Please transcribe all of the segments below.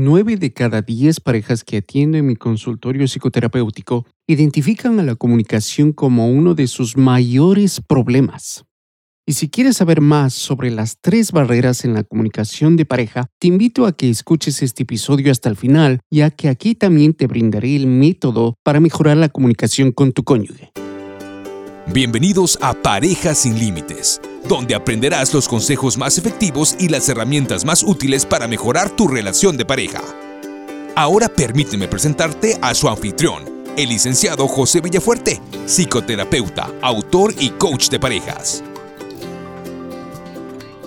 Nueve de cada diez parejas que atiendo en mi consultorio psicoterapéutico identifican a la comunicación como uno de sus mayores problemas. Y si quieres saber más sobre las tres barreras en la comunicación de pareja, te invito a que escuches este episodio hasta el final, ya que aquí también te brindaré el método para mejorar la comunicación con tu cónyuge. Bienvenidos a Parejas sin Límites donde aprenderás los consejos más efectivos y las herramientas más útiles para mejorar tu relación de pareja. Ahora permíteme presentarte a su anfitrión, el licenciado José Villafuerte, psicoterapeuta, autor y coach de parejas.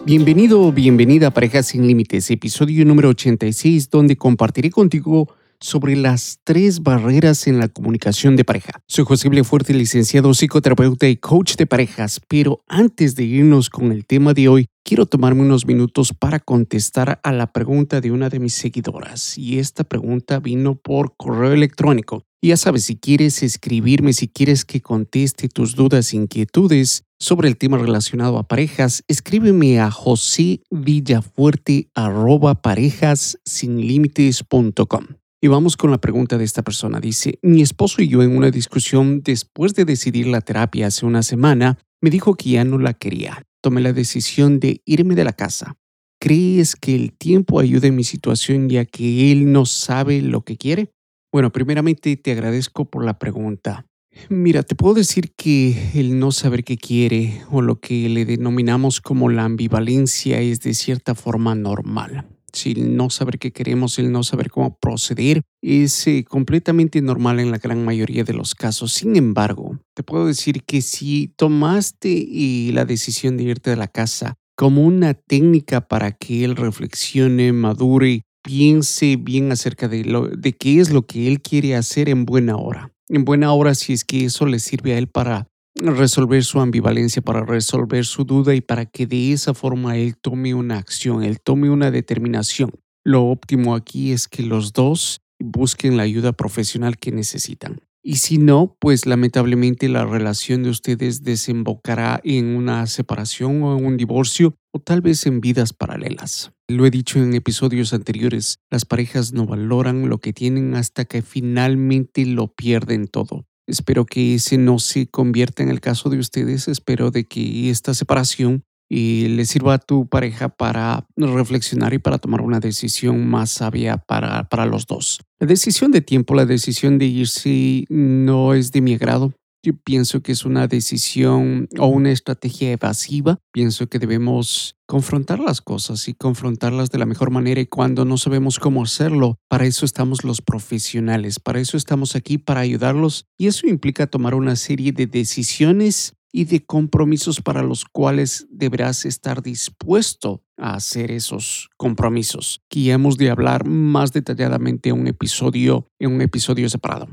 Bienvenido o bienvenida a Parejas sin Límites, episodio número 86, donde compartiré contigo sobre las tres barreras en la comunicación de pareja. Soy José Fuerte, licenciado psicoterapeuta y coach de parejas, pero antes de irnos con el tema de hoy, quiero tomarme unos minutos para contestar a la pregunta de una de mis seguidoras. Y esta pregunta vino por correo electrónico. Ya sabes, si quieres escribirme, si quieres que conteste tus dudas e inquietudes sobre el tema relacionado a parejas, escríbeme a josevillafuerte.parejasinlimites.com. Y vamos con la pregunta de esta persona. Dice, mi esposo y yo en una discusión después de decidir la terapia hace una semana, me dijo que ya no la quería. Tomé la decisión de irme de la casa. ¿Crees que el tiempo ayude en mi situación ya que él no sabe lo que quiere? Bueno, primeramente te agradezco por la pregunta. Mira, te puedo decir que el no saber qué quiere o lo que le denominamos como la ambivalencia es de cierta forma normal el no saber qué queremos, el no saber cómo proceder, es eh, completamente normal en la gran mayoría de los casos. Sin embargo, te puedo decir que si tomaste eh, la decisión de irte de la casa como una técnica para que él reflexione, madure, piense bien acerca de, lo, de qué es lo que él quiere hacer en buena hora. En buena hora si es que eso le sirve a él para resolver su ambivalencia, para resolver su duda y para que de esa forma él tome una acción, él tome una determinación. Lo óptimo aquí es que los dos busquen la ayuda profesional que necesitan. Y si no, pues lamentablemente la relación de ustedes desembocará en una separación o en un divorcio o tal vez en vidas paralelas. Lo he dicho en episodios anteriores, las parejas no valoran lo que tienen hasta que finalmente lo pierden todo. Espero que ese no se convierta en el caso de ustedes. Espero de que esta separación eh, le sirva a tu pareja para reflexionar y para tomar una decisión más sabia para, para los dos. La decisión de tiempo, la decisión de irse no es de mi agrado. Yo pienso que es una decisión o una estrategia evasiva. Pienso que debemos confrontar las cosas y confrontarlas de la mejor manera y cuando no sabemos cómo hacerlo, para eso estamos los profesionales, para eso estamos aquí, para ayudarlos y eso implica tomar una serie de decisiones y de compromisos para los cuales deberás estar dispuesto a hacer esos compromisos, que hemos de hablar más detalladamente en un episodio, en un episodio separado.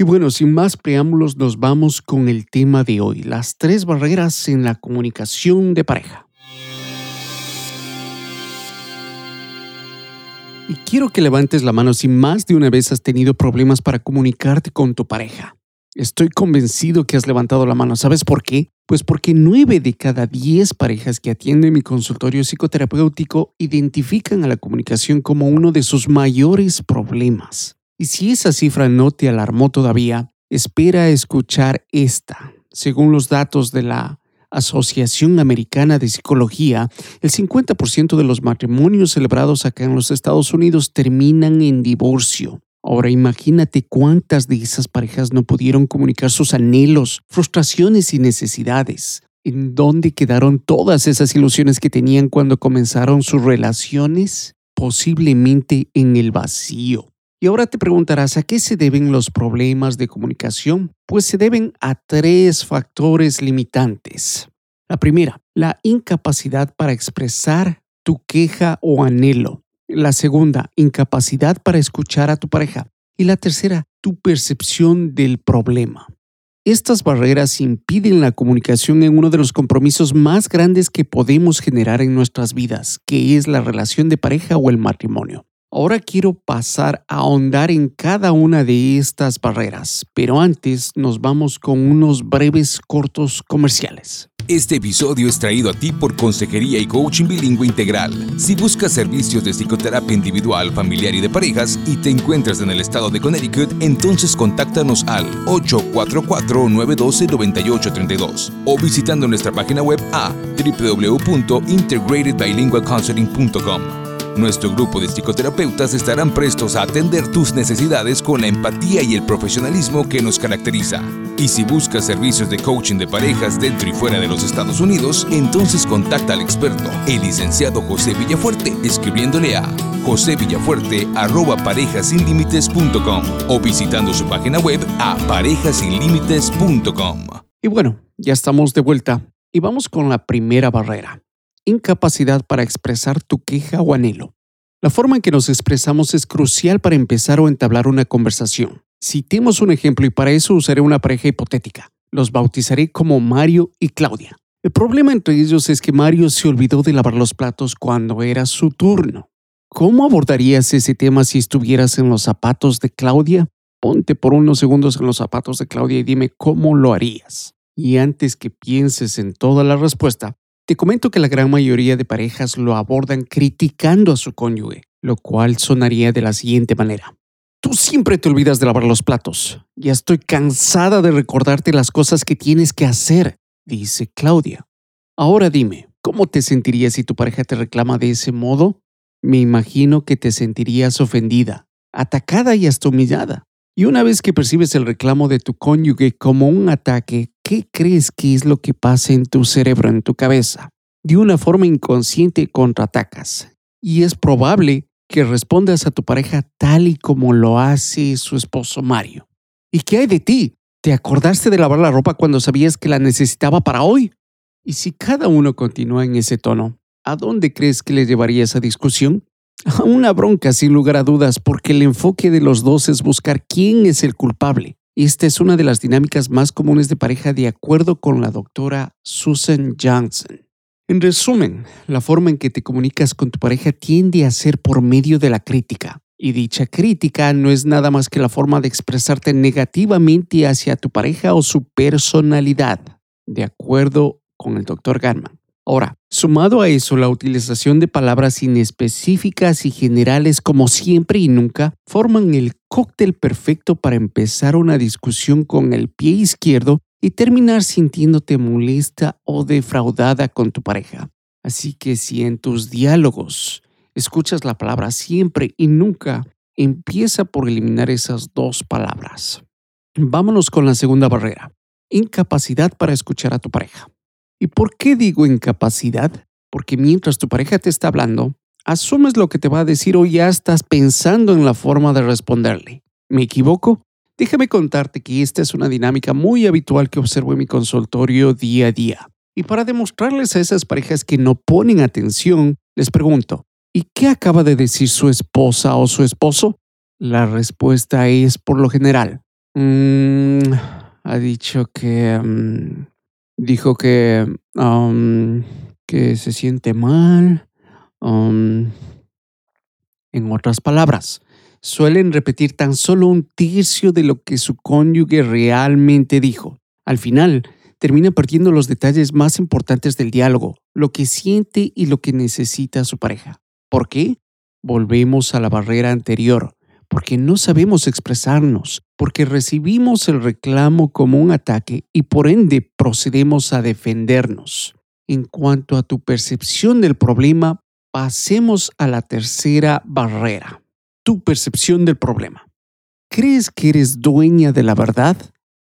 Y bueno, sin más preámbulos, nos vamos con el tema de hoy, las tres barreras en la comunicación de pareja. Y quiero que levantes la mano si más de una vez has tenido problemas para comunicarte con tu pareja. Estoy convencido que has levantado la mano. ¿Sabes por qué? Pues porque nueve de cada diez parejas que atienden mi consultorio psicoterapéutico identifican a la comunicación como uno de sus mayores problemas. Y si esa cifra no te alarmó todavía, espera escuchar esta. Según los datos de la Asociación Americana de Psicología, el 50% de los matrimonios celebrados acá en los Estados Unidos terminan en divorcio. Ahora imagínate cuántas de esas parejas no pudieron comunicar sus anhelos, frustraciones y necesidades. ¿En dónde quedaron todas esas ilusiones que tenían cuando comenzaron sus relaciones? Posiblemente en el vacío. Y ahora te preguntarás, ¿a qué se deben los problemas de comunicación? Pues se deben a tres factores limitantes. La primera, la incapacidad para expresar tu queja o anhelo. La segunda, incapacidad para escuchar a tu pareja. Y la tercera, tu percepción del problema. Estas barreras impiden la comunicación en uno de los compromisos más grandes que podemos generar en nuestras vidas, que es la relación de pareja o el matrimonio. Ahora quiero pasar a ahondar en cada una de estas barreras, pero antes nos vamos con unos breves cortos comerciales. Este episodio es traído a ti por Consejería y Coaching Bilingüe Integral. Si buscas servicios de psicoterapia individual, familiar y de parejas y te encuentras en el estado de Connecticut, entonces contáctanos al 844-912-9832 o visitando nuestra página web a www.integratedbilingualcounseling.com. Nuestro grupo de psicoterapeutas estarán prestos a atender tus necesidades con la empatía y el profesionalismo que nos caracteriza. Y si buscas servicios de coaching de parejas dentro y fuera de los Estados Unidos, entonces contacta al experto, el licenciado José Villafuerte, escribiéndole a josevillafuerte@parejasinlimites.com o visitando su página web a parejasinlimites.com. Y bueno, ya estamos de vuelta y vamos con la primera barrera incapacidad para expresar tu queja o anhelo. La forma en que nos expresamos es crucial para empezar o entablar una conversación. Citemos un ejemplo y para eso usaré una pareja hipotética. Los bautizaré como Mario y Claudia. El problema entre ellos es que Mario se olvidó de lavar los platos cuando era su turno. ¿Cómo abordarías ese tema si estuvieras en los zapatos de Claudia? Ponte por unos segundos en los zapatos de Claudia y dime cómo lo harías. Y antes que pienses en toda la respuesta, te comento que la gran mayoría de parejas lo abordan criticando a su cónyuge, lo cual sonaría de la siguiente manera. Tú siempre te olvidas de lavar los platos. Ya estoy cansada de recordarte las cosas que tienes que hacer, dice Claudia. Ahora dime, ¿cómo te sentirías si tu pareja te reclama de ese modo? Me imagino que te sentirías ofendida, atacada y hasta humillada. Y una vez que percibes el reclamo de tu cónyuge como un ataque, ¿qué crees que es lo que pasa en tu cerebro, en tu cabeza? De una forma inconsciente contraatacas. Y es probable que respondas a tu pareja tal y como lo hace su esposo Mario. ¿Y qué hay de ti? ¿Te acordaste de lavar la ropa cuando sabías que la necesitaba para hoy? Y si cada uno continúa en ese tono, ¿a dónde crees que le llevaría esa discusión? Una bronca sin lugar a dudas, porque el enfoque de los dos es buscar quién es el culpable. Esta es una de las dinámicas más comunes de pareja de acuerdo con la doctora Susan Johnson. En resumen, la forma en que te comunicas con tu pareja tiende a ser por medio de la crítica. Y dicha crítica no es nada más que la forma de expresarte negativamente hacia tu pareja o su personalidad, de acuerdo con el doctor Ganman. Ahora, sumado a eso, la utilización de palabras inespecíficas y generales como siempre y nunca forman el cóctel perfecto para empezar una discusión con el pie izquierdo y terminar sintiéndote molesta o defraudada con tu pareja. Así que si en tus diálogos escuchas la palabra siempre y nunca, empieza por eliminar esas dos palabras. Vámonos con la segunda barrera, incapacidad para escuchar a tu pareja. ¿Y por qué digo incapacidad? Porque mientras tu pareja te está hablando, asumes lo que te va a decir o ya estás pensando en la forma de responderle. ¿Me equivoco? Déjame contarte que esta es una dinámica muy habitual que observo en mi consultorio día a día. Y para demostrarles a esas parejas que no ponen atención, les pregunto, ¿y qué acaba de decir su esposa o su esposo? La respuesta es, por lo general, mm, ha dicho que... Mm, dijo que, um, que se siente mal. Um, en otras palabras, suelen repetir tan solo un tercio de lo que su cónyuge realmente dijo. Al final, termina perdiendo los detalles más importantes del diálogo, lo que siente y lo que necesita su pareja. ¿Por qué? Volvemos a la barrera anterior porque no sabemos expresarnos, porque recibimos el reclamo como un ataque y por ende procedemos a defendernos. En cuanto a tu percepción del problema, pasemos a la tercera barrera, tu percepción del problema. ¿Crees que eres dueña de la verdad?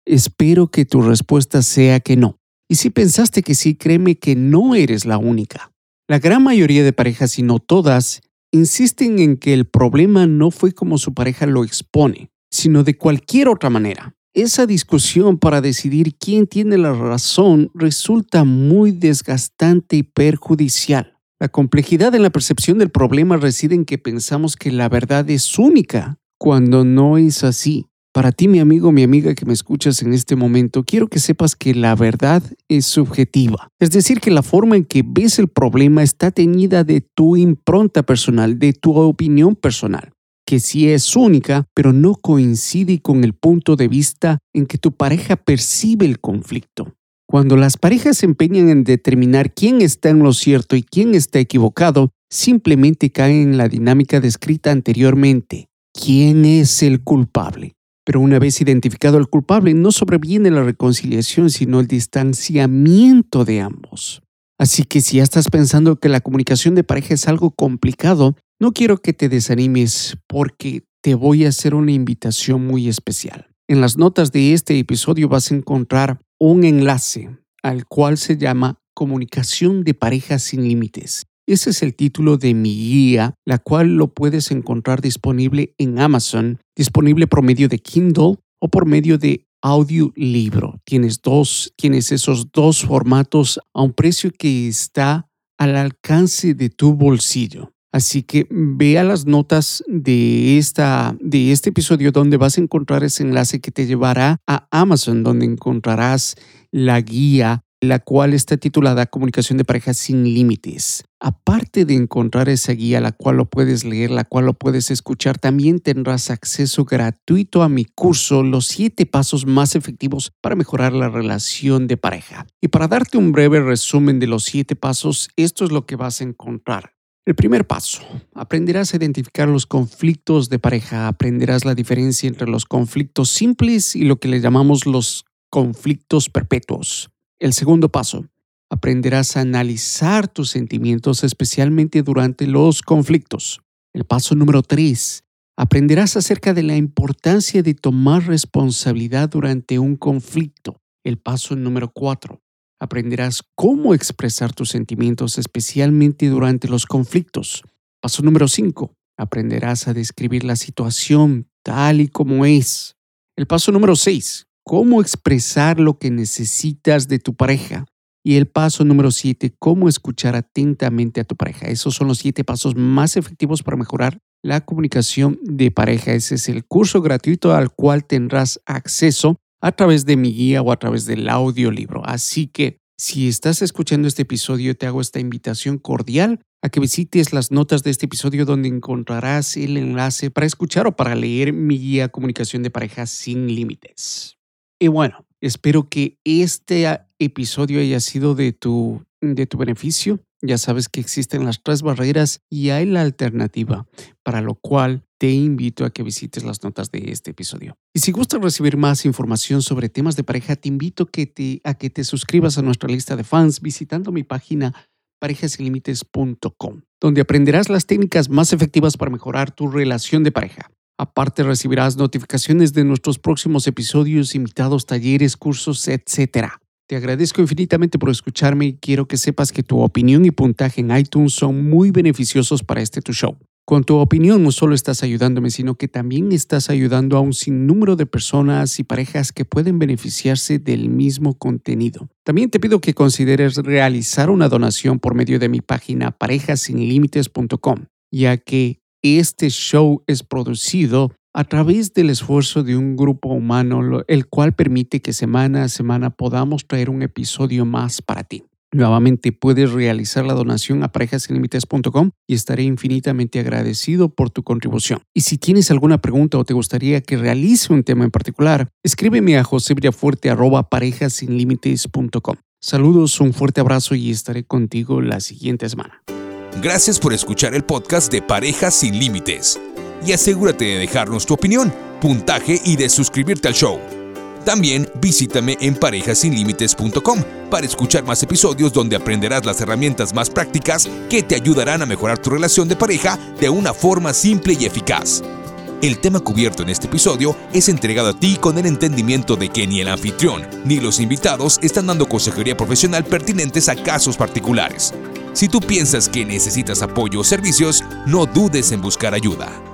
Espero que tu respuesta sea que no. Y si pensaste que sí, créeme que no eres la única. La gran mayoría de parejas, y no todas, insisten en que el problema no fue como su pareja lo expone, sino de cualquier otra manera. Esa discusión para decidir quién tiene la razón resulta muy desgastante y perjudicial. La complejidad en la percepción del problema reside en que pensamos que la verdad es única, cuando no es así. Para ti, mi amigo, mi amiga que me escuchas en este momento, quiero que sepas que la verdad es subjetiva. Es decir, que la forma en que ves el problema está teñida de tu impronta personal, de tu opinión personal, que sí es única, pero no coincide con el punto de vista en que tu pareja percibe el conflicto. Cuando las parejas se empeñan en determinar quién está en lo cierto y quién está equivocado, simplemente caen en la dinámica descrita anteriormente. ¿Quién es el culpable? Pero una vez identificado el culpable, no sobreviene la reconciliación, sino el distanciamiento de ambos. Así que si ya estás pensando que la comunicación de pareja es algo complicado, no quiero que te desanimes porque te voy a hacer una invitación muy especial. En las notas de este episodio vas a encontrar un enlace al cual se llama Comunicación de pareja sin límites. Ese es el título de mi guía, la cual lo puedes encontrar disponible en Amazon, disponible por medio de Kindle o por medio de audiolibro. Tienes dos, tienes esos dos formatos a un precio que está al alcance de tu bolsillo. Así que vea las notas de, esta, de este episodio donde vas a encontrar ese enlace que te llevará a Amazon, donde encontrarás la guía, la cual está titulada Comunicación de pareja sin límites. Aparte de encontrar esa guía, la cual lo puedes leer, la cual lo puedes escuchar, también tendrás acceso gratuito a mi curso, Los siete pasos más efectivos para mejorar la relación de pareja. Y para darte un breve resumen de los siete pasos, esto es lo que vas a encontrar. El primer paso, aprenderás a identificar los conflictos de pareja, aprenderás la diferencia entre los conflictos simples y lo que le llamamos los conflictos perpetuos. El segundo paso, aprenderás a analizar tus sentimientos especialmente durante los conflictos. El paso número tres, aprenderás acerca de la importancia de tomar responsabilidad durante un conflicto. El paso número cuatro, Aprenderás cómo expresar tus sentimientos, especialmente durante los conflictos. Paso número 5. Aprenderás a describir la situación tal y como es. El paso número 6. Cómo expresar lo que necesitas de tu pareja. Y el paso número 7. Cómo escuchar atentamente a tu pareja. Esos son los siete pasos más efectivos para mejorar la comunicación de pareja. Ese es el curso gratuito al cual tendrás acceso a través de mi guía o a través del audiolibro. Así que si estás escuchando este episodio, te hago esta invitación cordial a que visites las notas de este episodio donde encontrarás el enlace para escuchar o para leer mi guía Comunicación de Parejas sin Límites. Y bueno, espero que este episodio haya sido de tu, de tu beneficio. Ya sabes que existen las tres barreras y hay la alternativa, para lo cual te invito a que visites las notas de este episodio. Y si gustas recibir más información sobre temas de pareja, te invito a que te suscribas a nuestra lista de fans visitando mi página parejasinlimites.com, donde aprenderás las técnicas más efectivas para mejorar tu relación de pareja. Aparte recibirás notificaciones de nuestros próximos episodios, invitados, talleres, cursos, etc. Te agradezco infinitamente por escucharme y quiero que sepas que tu opinión y puntaje en iTunes son muy beneficiosos para este tu show. Con tu opinión no solo estás ayudándome, sino que también estás ayudando a un sinnúmero de personas y parejas que pueden beneficiarse del mismo contenido. También te pido que consideres realizar una donación por medio de mi página parejasinlimites.com, ya que este show es producido a través del esfuerzo de un grupo humano, el cual permite que semana a semana podamos traer un episodio más para ti. Nuevamente puedes realizar la donación a parejasinlimites.com y estaré infinitamente agradecido por tu contribución. Y si tienes alguna pregunta o te gustaría que realice un tema en particular, escríbeme a josebriafuerte.parejasinlimites.com. Saludos, un fuerte abrazo y estaré contigo la siguiente semana. Gracias por escuchar el podcast de Parejas sin Límites. Y asegúrate de dejarnos tu opinión, puntaje y de suscribirte al show. También visítame en parejasinlimites.com para escuchar más episodios donde aprenderás las herramientas más prácticas que te ayudarán a mejorar tu relación de pareja de una forma simple y eficaz. El tema cubierto en este episodio es entregado a ti con el entendimiento de que ni el anfitrión ni los invitados están dando consejería profesional pertinentes a casos particulares. Si tú piensas que necesitas apoyo o servicios, no dudes en buscar ayuda.